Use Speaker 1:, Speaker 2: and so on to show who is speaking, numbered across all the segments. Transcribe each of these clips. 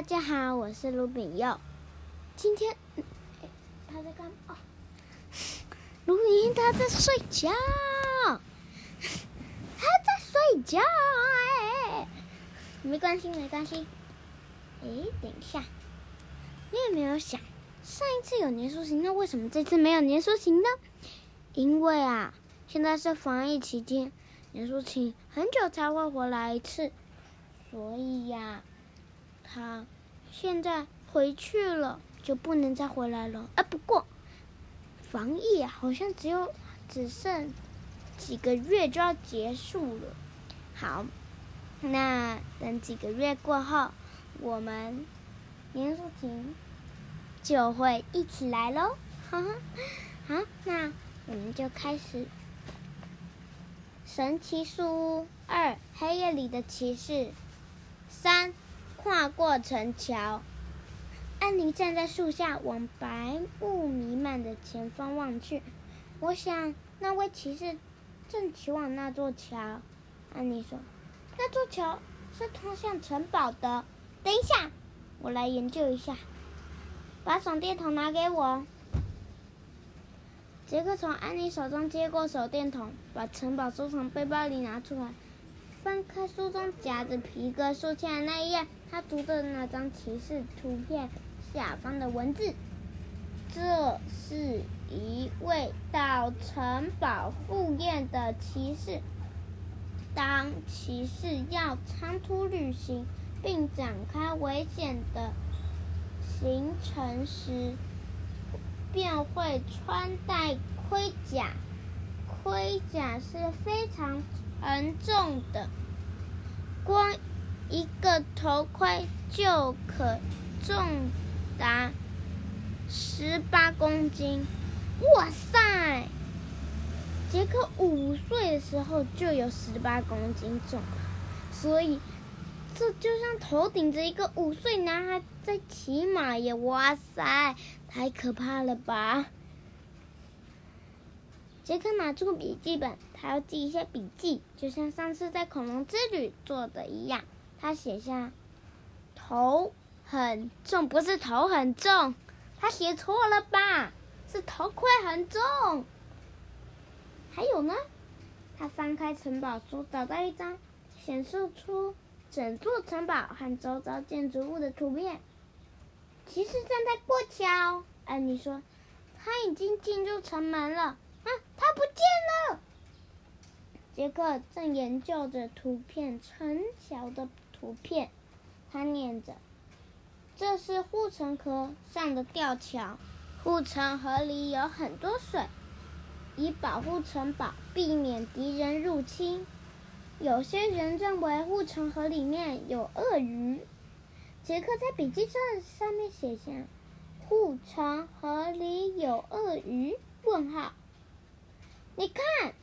Speaker 1: 大家好，我是卢炳佑。今天，他在干？哦，卢炳佑他在睡觉，他在睡觉。哎，没关系，没关系。哎，等一下，你有没有想，上一次有年兽行，那为什么这次没有年兽行呢？因为啊，现在是防疫期间，年兽行很久才会回来一次，所以呀。他现在回去了，就不能再回来了。啊，不过防疫好像只有只剩几个月就要结束了。好，那等几个月过后，我们年兽行就会一起来喽。哈哈，好，那我们就开始。神奇树屋二，黑夜里的骑士三。跨过城桥，安妮站在树下，往白雾弥漫的前方望去。我想，那位骑士正骑往那座桥。安妮说：“那座桥是通向城堡的。”等一下，我来研究一下。把手电筒拿给我。杰克从安妮手中接过手电筒，把城堡收藏背包里拿出来。翻开书中夹着皮革书签的那一页，他读的那张骑士图片下方的文字：“这是一位到城堡赴宴的骑士。当骑士要长途旅行并展开危险的行程时，便会穿戴盔甲。盔甲是非常……”沉重的，光一个头盔就可重达十八公斤。哇塞！杰克五岁的时候就有十八公斤重，所以这就像头顶着一个五岁男孩在骑马耶！哇塞，太可怕了吧！杰克拿出笔记本，他要记一些笔记，就像上次在恐龙之旅做的一样。他写下“头很重”，不是头很重，他写错了吧？是头盔很重。还有呢？他翻开城堡书，找到一张显示出整座城堡和周遭建筑物的图片。骑士正在过桥。安妮说：“他已经进入城门了。”他不见了！杰克正研究着图片城桥的图片，他念着：“这是护城河上的吊桥，护城河里有很多水，以保护城堡，避免敌人入侵。有些人认为护城河里面有鳄鱼。”杰克在笔记上上面写下：“护城河里有鳄鱼？”问号。你看，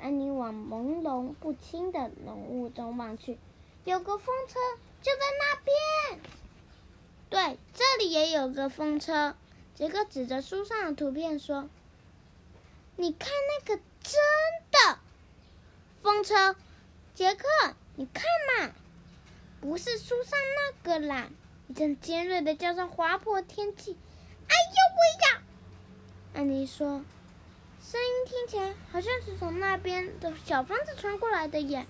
Speaker 1: 安妮往朦胧不清的浓雾中望去，有个风车就在那边。对，这里也有个风车。杰克指着书上的图片说：“你看那个真的风车。”杰克，你看嘛，不是书上那个啦！一阵尖锐的叫声划破天际。哎呦喂呀！安妮说。声音听起来好像是从那边的小房子传过来的耶。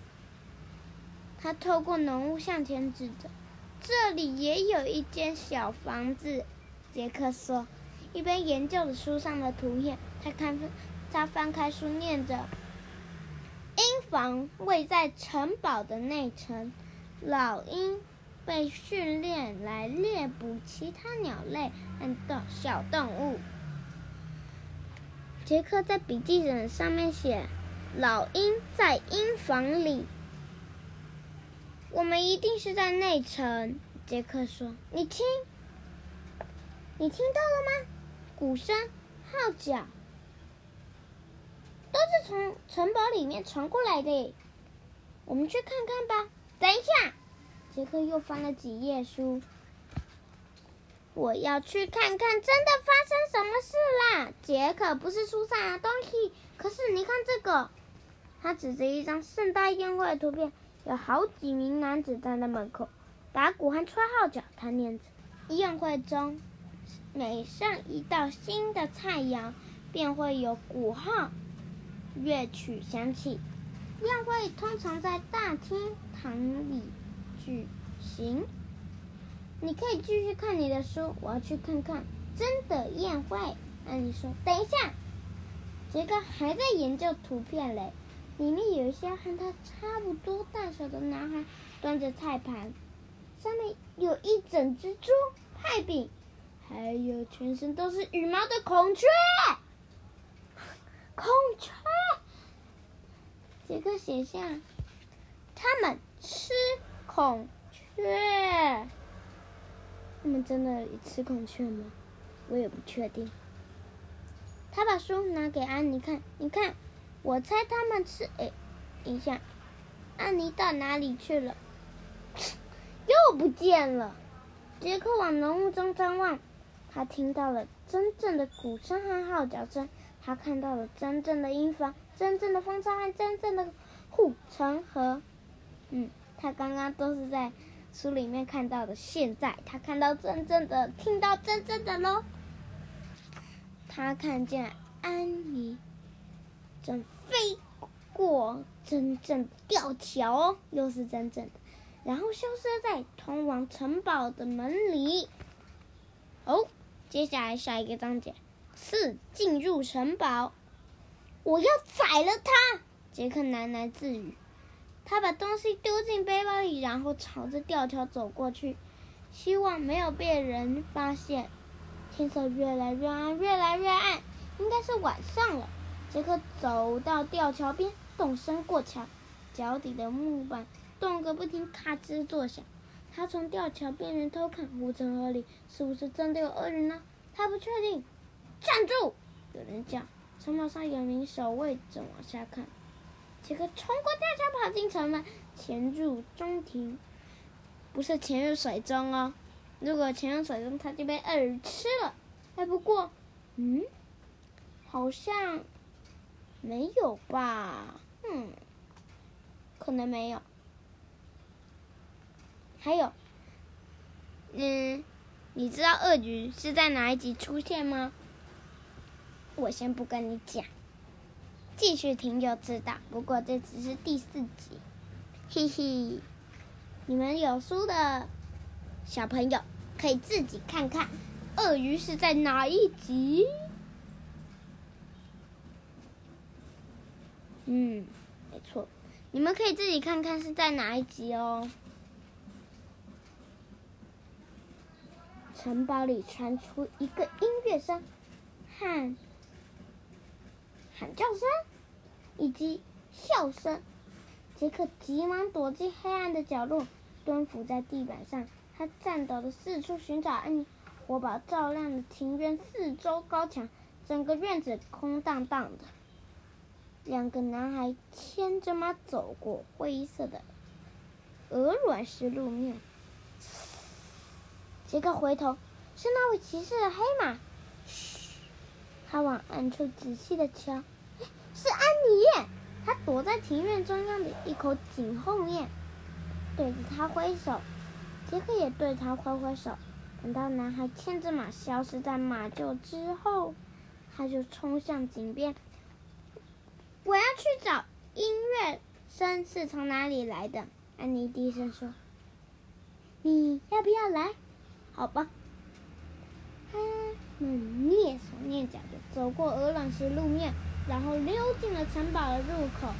Speaker 1: 他透过浓雾向前指着，这里也有一间小房子。杰克说，一边研究着书上的图片。他看，他翻开书，念着：“鹰房位在城堡的内层，老鹰被训练来猎捕其他鸟类和动小动物。”杰克在笔记本上面写：“老鹰在鹰房里。”我们一定是在内层。杰克说：“你听，你听到了吗？鼓声、号角，都是从城堡里面传过来的。我们去看看吧。”等一下，杰克又翻了几页书。我要去看看，真的发生什么事啦？杰克不是书上的东西，可是你看这个，他指着一张盛大宴会的图片，有好几名男子站在门口，打鼓和吹号角，他念着。宴会中，每上一道新的菜肴，便会有鼓号、乐曲响起。宴会通常在大厅堂里举行。你可以继续看你的书，我要去看看真的宴会。安妮说：“等一下。”杰克还在研究图片嘞，里面有一些和他差不多大小的男孩端着菜盘，上面有一整只猪、派饼，还有全身都是羽毛的孔雀。孔雀。杰克写下：“他们吃孔雀。”他们真的吃孔雀吗？我也不确定。他把书拿给安妮看，你看，我猜他们吃。哎，等一下，安妮到哪里去了？又不见了。杰克往浓雾中张望，他听到了真正的鼓声和号角声，他看到了真正的英房、真正的风车和真正的护城河。嗯，他刚刚都是在书里面看到的，现在他看到真正的，听到真正的喽。他看见安妮正飞过真正的吊桥，又是真正的，然后消失在通往城堡的门里。哦，接下来下一个章节是进入城堡。我要宰了他！杰克喃喃自语。他把东西丢进背包里，然后朝着吊桥走过去，希望没有被人发现。天色越来越暗，越来越暗，应该是晚上了。杰克走到吊桥边，动身过桥，脚底的木板动个不停，咔吱作响。他从吊桥边缘偷看，护城河里是不是真的有恶人呢？他不确定。站住！有人叫。城堡上有名守卫正往下看。杰克冲过吊桥，跑进城门，潜入中庭，不是潜入水中哦。如果潜入水中，他就被鳄鱼吃了。哎，不过，嗯，好像没有吧？嗯，可能没有。还有，嗯，你知道鳄鱼是在哪一集出现吗？我先不跟你讲，继续听就知道。不过这只是第四集，嘿嘿。你们有书的。小朋友可以自己看看，鳄鱼是在哪一集？嗯，没错，你们可以自己看看是在哪一集哦。城堡里传出一个音乐声，喊喊叫声以及笑声。杰克急忙躲进黑暗的角落，蹲伏在地板上。他颤抖的四处寻找安妮，火把照亮了庭院四周高墙，整个院子空荡荡的。两个男孩牵着马走过灰色的鹅卵石路面。杰克回头，是那位骑士的黑马。他往暗处仔细的瞧，是安妮。他躲在庭院中央的一口井后面，对着他挥手。杰克也对他挥挥手，等到男孩牵着马消失在马厩之后，他就冲向井边。我要去找音乐声是从哪里来的？安妮低声说：“你要不要来？好吧。”他们蹑手蹑脚的走过鹅卵石路面，然后溜进了城堡的入口。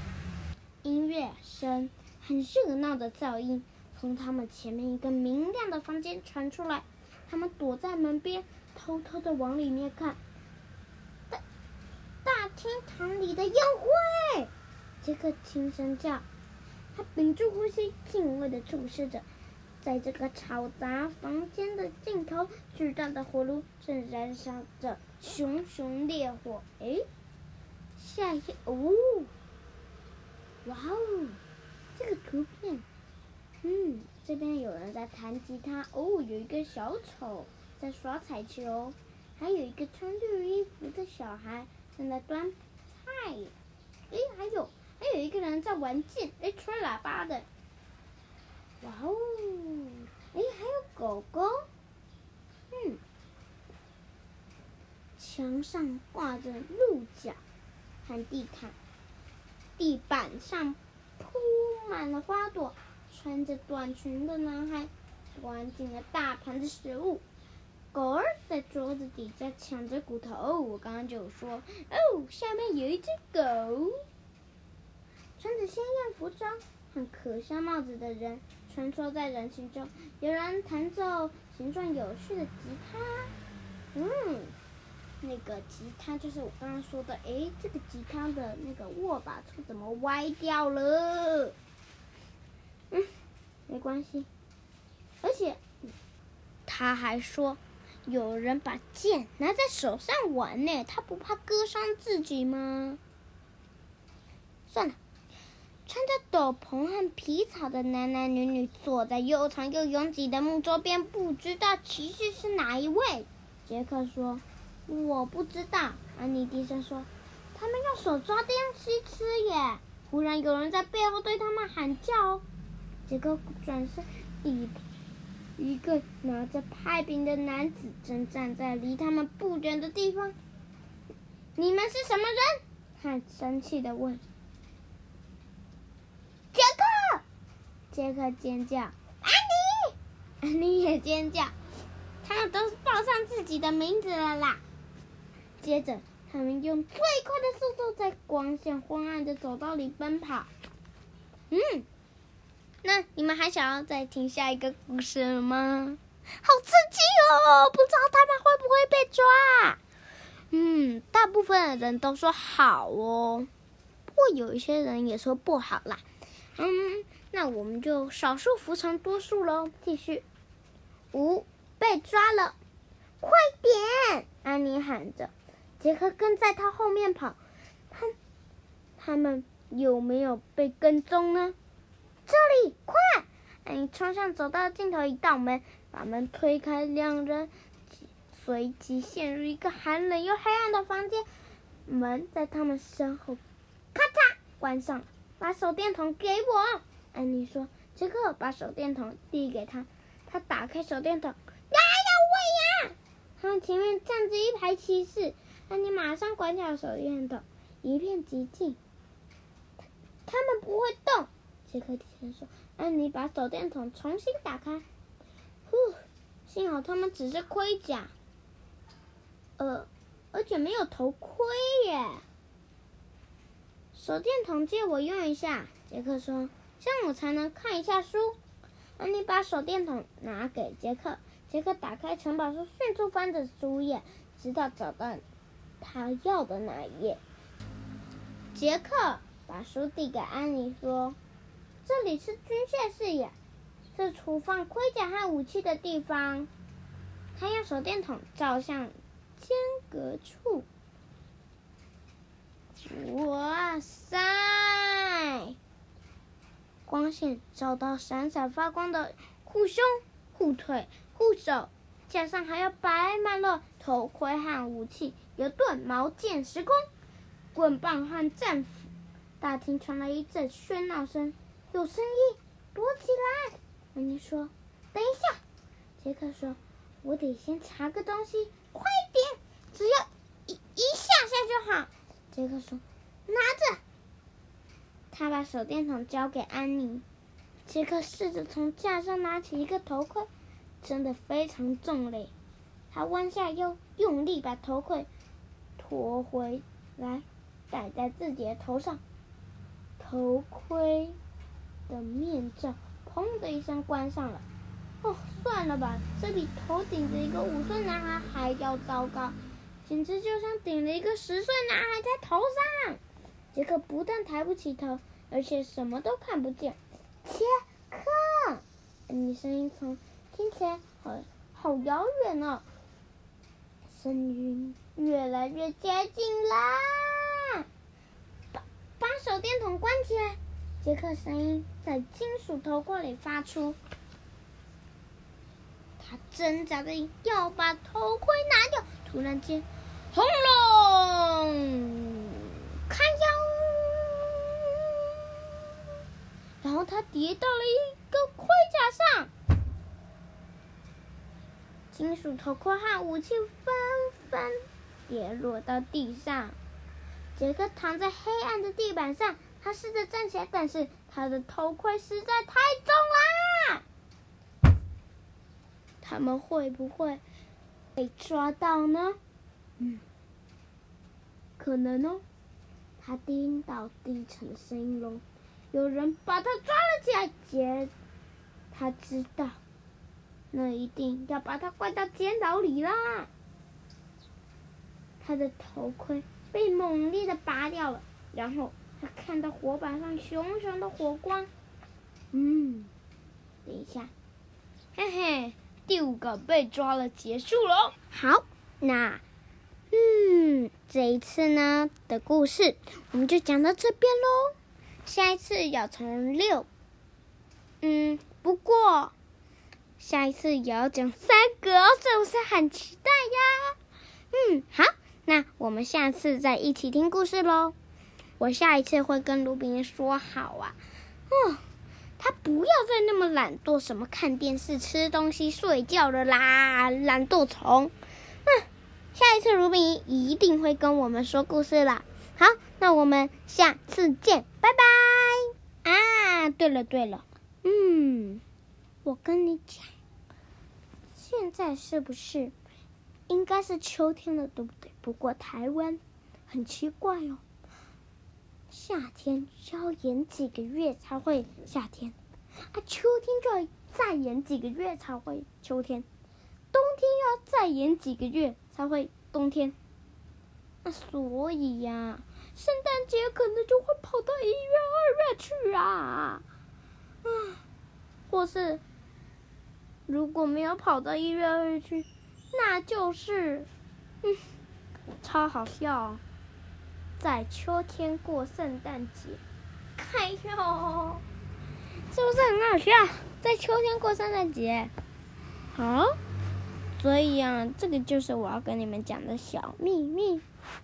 Speaker 1: 音乐声很热闹的噪音。从他们前面一个明亮的房间传出来，他们躲在门边，偷偷的往里面看。大大厅堂里的宴会，杰克轻声叫，他屏住呼吸，敬畏的注视着，在这个嘈杂房间的尽头，巨大的火炉正燃烧着熊熊烈火。哎，下一哦，哇哦，这个图片。嗯，这边有人在弹吉他哦，有一个小丑在耍彩球，还有一个穿绿衣服的小孩正在端菜。哎，还有还有一个人在玩剑，哎，吹喇叭的。哇哦，哎，还有狗狗。嗯，墙上挂着鹿角和地毯，地板上铺满了花朵。穿着短裙的男孩端进了大盘的食物。狗儿在桌子底下抢着骨头。我刚刚就说，哦，下面有一只狗。穿着鲜艳服装和可笑帽子的人穿梭在人群中，有人弹奏形状有趣的吉他。嗯，那个吉他就是我刚刚说的。哎，这个吉他的那个握把处怎么歪掉了？嗯，没关系。而且他还说。有人把剑拿在手上玩呢，他不怕割伤自己吗？算了，穿着斗篷和皮草的男男女女坐在又长又拥挤的木桌边，不知道骑士是哪一位。杰克说：“我不知道。”安妮低声说：“他们用手抓东西吃耶！”忽然有人在背后对他们喊叫。杰克转身一。一个拿着派饼的男子正站在离他们不远的地方。你们是什么人？他生气的问。杰克！杰克尖叫。安妮！安妮也尖叫。他们都报上自己的名字了啦。接着，他们用最快的速度在光线昏暗的走道里奔跑。嗯。那你们还想要再听下一个故事吗？好刺激哦！不知道他们会不会被抓？嗯，大部分的人都说好哦，不过有一些人也说不好啦。嗯，那我们就少数服从多数喽。继续，五被抓了，快点！安妮喊着，杰克跟在他后面跑。他他们有没有被跟踪呢？这里，快！安妮冲向走道尽头一道门，把门推开，两人随即陷入一个寒冷又黑暗的房间。门在他们身后咔嚓关上。把手电筒给我，安妮说。杰克把手电筒递给他，他打开手电筒，呀呀喂呀！他们前面站着一排骑士，安妮马上关掉手电筒，一片寂静。他们不会动。杰克低声说：“安妮把手电筒重新打开。呼，幸好他们只是盔甲，呃，而且没有头盔耶。手电筒借我用一下。”杰克说：“这样我才能看一下书。”安妮把手电筒拿给杰克，杰克打开城堡书，迅速翻着书页，直到找到他要的那一页。杰克把书递给安妮说。这里是军械室耶，是储放盔甲和武器的地方。他用手电筒照向间隔处。哇塞！光线照到闪闪发光的护胸、护腿、护手，架上还有摆满了头盔和武器，有盾、矛剑、石弓、棍棒和战斧。大厅传来一阵喧闹声。有声音，躲起来！安妮说：“等一下。”杰克说：“我得先查个东西，快点，只要一一下下就好。”杰克说：“拿着。”他把手电筒交给安妮。杰克试着从架上拿起一个头盔，真的非常重嘞。他弯下腰，用力把头盔拖回来，戴在自己的头上。头盔。的面罩砰的一声关上了。哦，算了吧，这比头顶着一个五岁男孩还要糟糕，简直就像顶了一个十岁男孩在头上。杰克不但抬不起头，而且什么都看不见。杰克，你声音从听起来好好遥远哦，声音越来越接近啦！把把手电筒关起来。杰克声音在金属头盔里发出，他挣扎着要把头盔拿掉。突然间，轰隆！看腰，然后他跌到了一个盔甲上。金属头盔和武器纷纷跌落到地上。杰克躺在黑暗的地板上，他试着站起来，但是他的头盔实在太重啦。他们会不会被抓到呢？嗯，可能哦。他听到低沉的声音喽，有人把他抓了起来。杰，他知道，那一定要把他关到监牢里啦。他的头盔被猛烈的拔掉了，然后他看到火把上熊熊的火光。嗯，等一下，嘿嘿。第五个被抓了，结束了。好，那，嗯，这一次呢的故事我们就讲到这边喽。下一次要从六，嗯，不过下一次也要讲三个，是不是很期待呀？嗯，好，那我们下次再一起听故事喽。我下一次会跟卢比说好啊。哦。他不要再那么懒惰，什么看电视、吃东西、睡觉了啦，懒惰虫！嗯，下一次卢比一定会跟我们说故事啦。好，那我们下次见，拜拜！啊，对了对了，嗯，我跟你讲，现在是不是应该是秋天了，对不对？不过台湾很奇怪哦。夏天要延几个月才会夏天，啊，秋天就要再延几个月才会秋天，冬天又要再延几个月才会冬天。那所以呀，圣诞节可能就会跑到一月、二月去啊，啊，或是如果没有跑到一月、二月去，那就是，嗯，超好笑。在秋天过圣诞节，哎呦，是不是很好笑？在秋天过圣诞节，好，所以啊，这个就是我要跟你们讲的小秘密。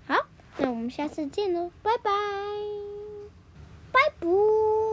Speaker 1: 好，那我们下次见喽，拜拜，拜拜。